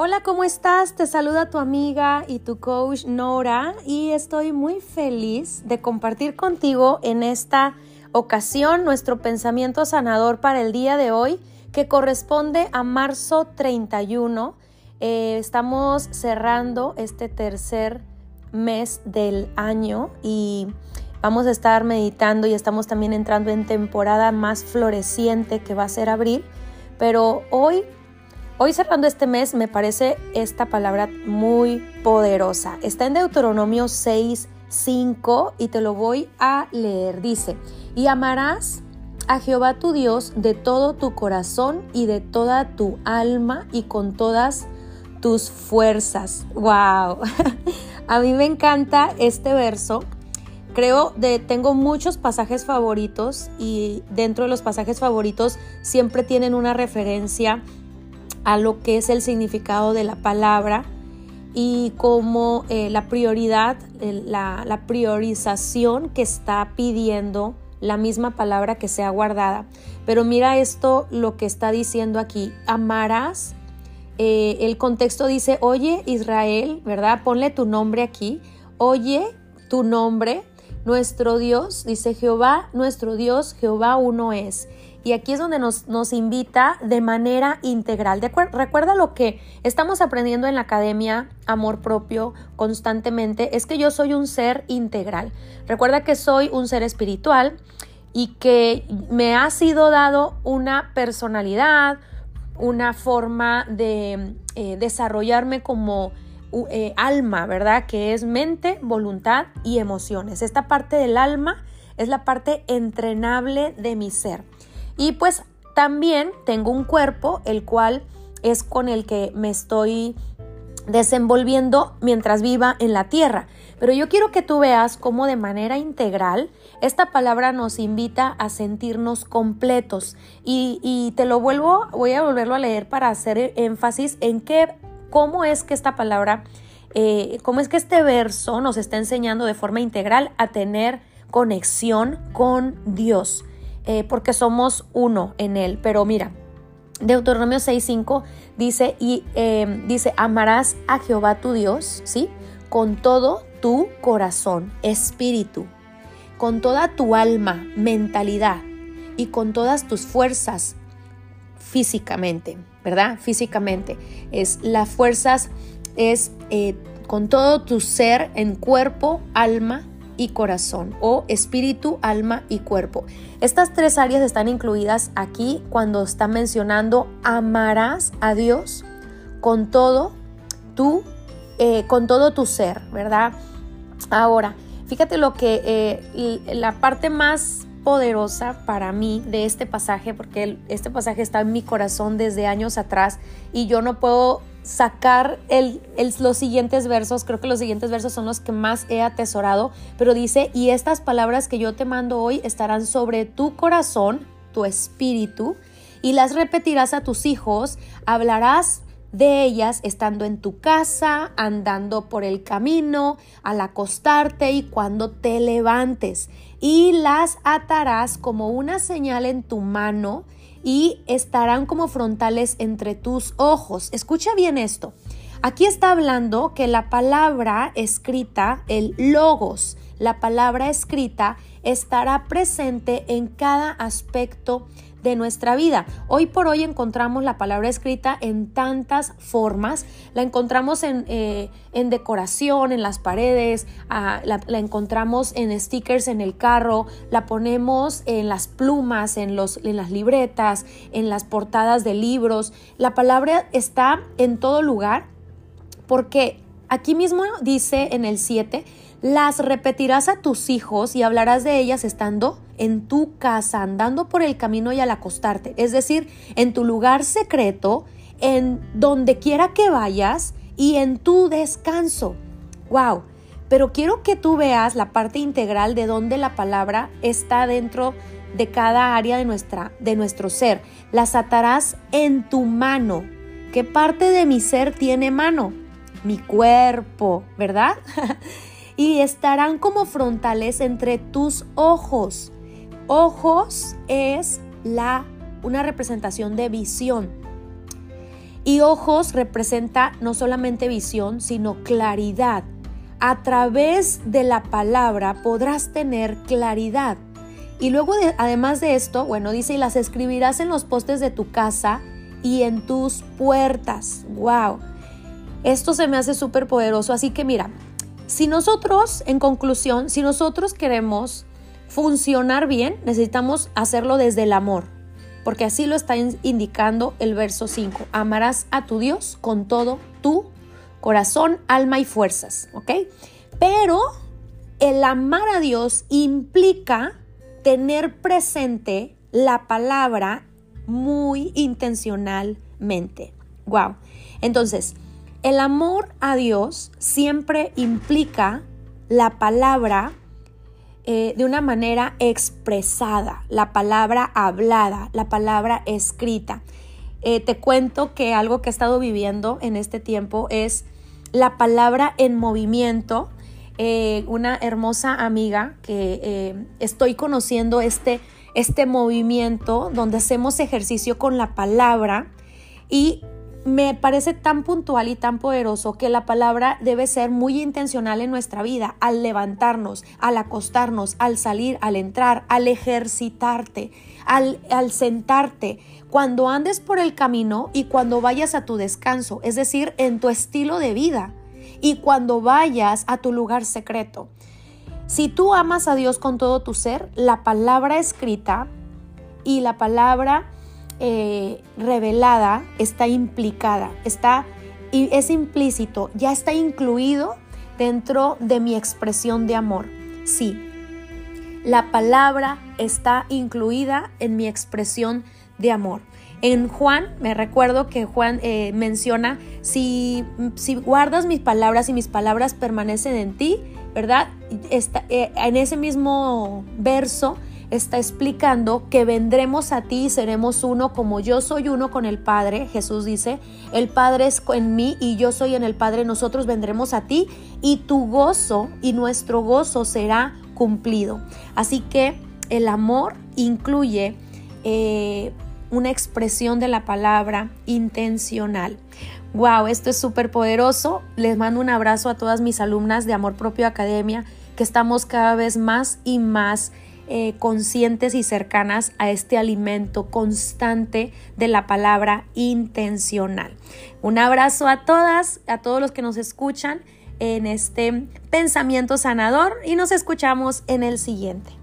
Hola, ¿cómo estás? Te saluda tu amiga y tu coach Nora y estoy muy feliz de compartir contigo en esta ocasión nuestro pensamiento sanador para el día de hoy que corresponde a marzo 31. Eh, estamos cerrando este tercer mes del año y vamos a estar meditando y estamos también entrando en temporada más floreciente que va a ser abril. Pero hoy Hoy cerrando este mes me parece esta palabra muy poderosa. Está en Deuteronomio 6, 5 y te lo voy a leer. Dice, y amarás a Jehová tu Dios de todo tu corazón y de toda tu alma y con todas tus fuerzas. ¡Wow! a mí me encanta este verso. Creo que tengo muchos pasajes favoritos y dentro de los pasajes favoritos siempre tienen una referencia a lo que es el significado de la palabra y como eh, la prioridad, la, priorización que está pidiendo la misma palabra que sea guardada. Pero mira esto, lo que está diciendo aquí, amarás. Eh, el contexto dice, oye Israel, ¿verdad? Ponle tu nombre aquí. Oye tu nombre, nuestro Dios, dice Jehová, nuestro Dios, Jehová uno es. Y aquí es donde nos, nos invita de manera integral. De recuerda lo que estamos aprendiendo en la academia Amor Propio constantemente, es que yo soy un ser integral. Recuerda que soy un ser espiritual y que me ha sido dado una personalidad, una forma de eh, desarrollarme como eh, alma, ¿verdad? Que es mente, voluntad y emociones. Esta parte del alma es la parte entrenable de mi ser. Y pues también tengo un cuerpo, el cual es con el que me estoy desenvolviendo mientras viva en la tierra. Pero yo quiero que tú veas cómo de manera integral esta palabra nos invita a sentirnos completos. Y, te lo vuelvo, voy a volverlo a leer para hacer énfasis en qué, cómo es que esta palabra, eh, cómo es que este verso nos está enseñando de forma integral a tener conexión con Dios. Eh, porque somos uno en Él. Pero mira, Deuteronomio 6.5 dice, y eh, dice, amarás a Jehová tu Dios, ¿sí? Con todo tu corazón, espíritu, con toda tu alma, mentalidad y con todas tus fuerzas físicamente, ¿verdad? Físicamente. Es las fuerzas, es eh, con todo tu ser en cuerpo, alma y corazón o espíritu, alma y cuerpo. Estas tres áreas están incluidas aquí cuando está mencionando amarás a Dios con todo tu, eh, con todo tu ser, ¿verdad? Ahora, fíjate lo que eh, la parte más poderosa para mí de este pasaje, porque este pasaje está en mi corazón desde años atrás y yo no puedo sacar el, los siguientes versos, creo que los siguientes versos son los que más he atesorado, pero dice, y estas palabras que yo te mando hoy estarán sobre tu corazón, tu espíritu, y las repetirás a tus hijos, hablarás de ellas estando en tu casa, andando por el camino, al acostarte y cuando te levantes, y las atarás como una señal en tu mano, y estarán como frontales entre tus ojos. Escucha bien esto. Aquí está hablando que la palabra escrita, el logos, la palabra escrita, estará presente en cada aspecto de nuestra vida. Hoy por hoy encontramos la palabra escrita en tantas formas. La encontramos en, eh, en decoración, en las paredes, ah, la, encontramos en stickers en el carro, la ponemos en las plumas, en, los, en las libretas, en las portadas de libros. La palabra está en todo lugar porque aquí mismo dice en el 7, las repetirás a tus hijos y hablarás de ellas estando en tu casa, andando por el camino y al acostarte. Es decir, en tu lugar secreto, en donde quiera que vayas y en tu descanso. ¡Wow! Pero quiero que tú veas la parte integral de donde la palabra está dentro de cada área de, nuestra, de nuestro ser. Las atarás en tu mano. ¿Qué parte de mi ser tiene mano? Mi cuerpo, ¿verdad? y estarán como frontales entre tus ojos. Ojos es la una representación de visión. Y ojos representa no solamente visión, sino claridad. A través de la palabra podrás tener claridad. Y luego, además de esto, bueno, dice, y las escribirás en los postes de tu casa y en tus puertas. ¡Wow! Esto se me hace súper poderoso. Así que mira, si nosotros, en conclusión, si nosotros queremos funcionar bien, necesitamos hacerlo desde el amor, porque así lo está indicando el verso 5. Amarás a tu Dios con todo tu corazón, alma y fuerzas, ¿ok? Pero el amar a Dios implica tener presente la palabra muy intencionalmente. Wow. Entonces, el amor a Dios siempre implica la palabra eh, de una manera expresada, la palabra hablada, la palabra escrita. Eh, te cuento que algo que he estado viviendo en este tiempo es la palabra en movimiento. Eh, una hermosa amiga que estoy conociendo este, este movimiento donde hacemos ejercicio con la palabra y me parece tan puntual y tan poderoso que la palabra debe ser muy intencional en nuestra vida, al levantarnos, al acostarnos, al salir, al entrar, al ejercitarte, al, al sentarte, cuando andes por el camino y cuando vayas a tu descanso, es decir, en tu estilo de vida y cuando vayas a tu lugar secreto. Si tú amas a Dios con todo tu ser, la palabra escrita y la palabra eh, revelada está implicada, está y es implícito, ya está incluido dentro de mi expresión de amor. Sí, la palabra está incluida en mi expresión de amor. En Juan, me recuerdo que Juan eh, menciona, si, si, guardas mis palabras y mis palabras permanecen en ti, ¿verdad? Eh, en ese mismo verso está explicando que vendremos a ti y seremos uno como yo soy uno con el Padre. Jesús dice, el Padre es en mí y yo soy en el Padre, nosotros vendremos a ti y tu gozo y nuestro gozo será cumplido. Así que el amor incluye eh, una expresión de la palabra intencional. Wow, esto es súper poderoso. Les mando un abrazo a todas mis alumnas de Amor Propio Academia, que estamos cada vez más y más eh, conscientes y cercanas a este alimento constante de la palabra intencional. Un abrazo a todas, a todos los que nos escuchan en este pensamiento sanador y nos escuchamos en el siguiente.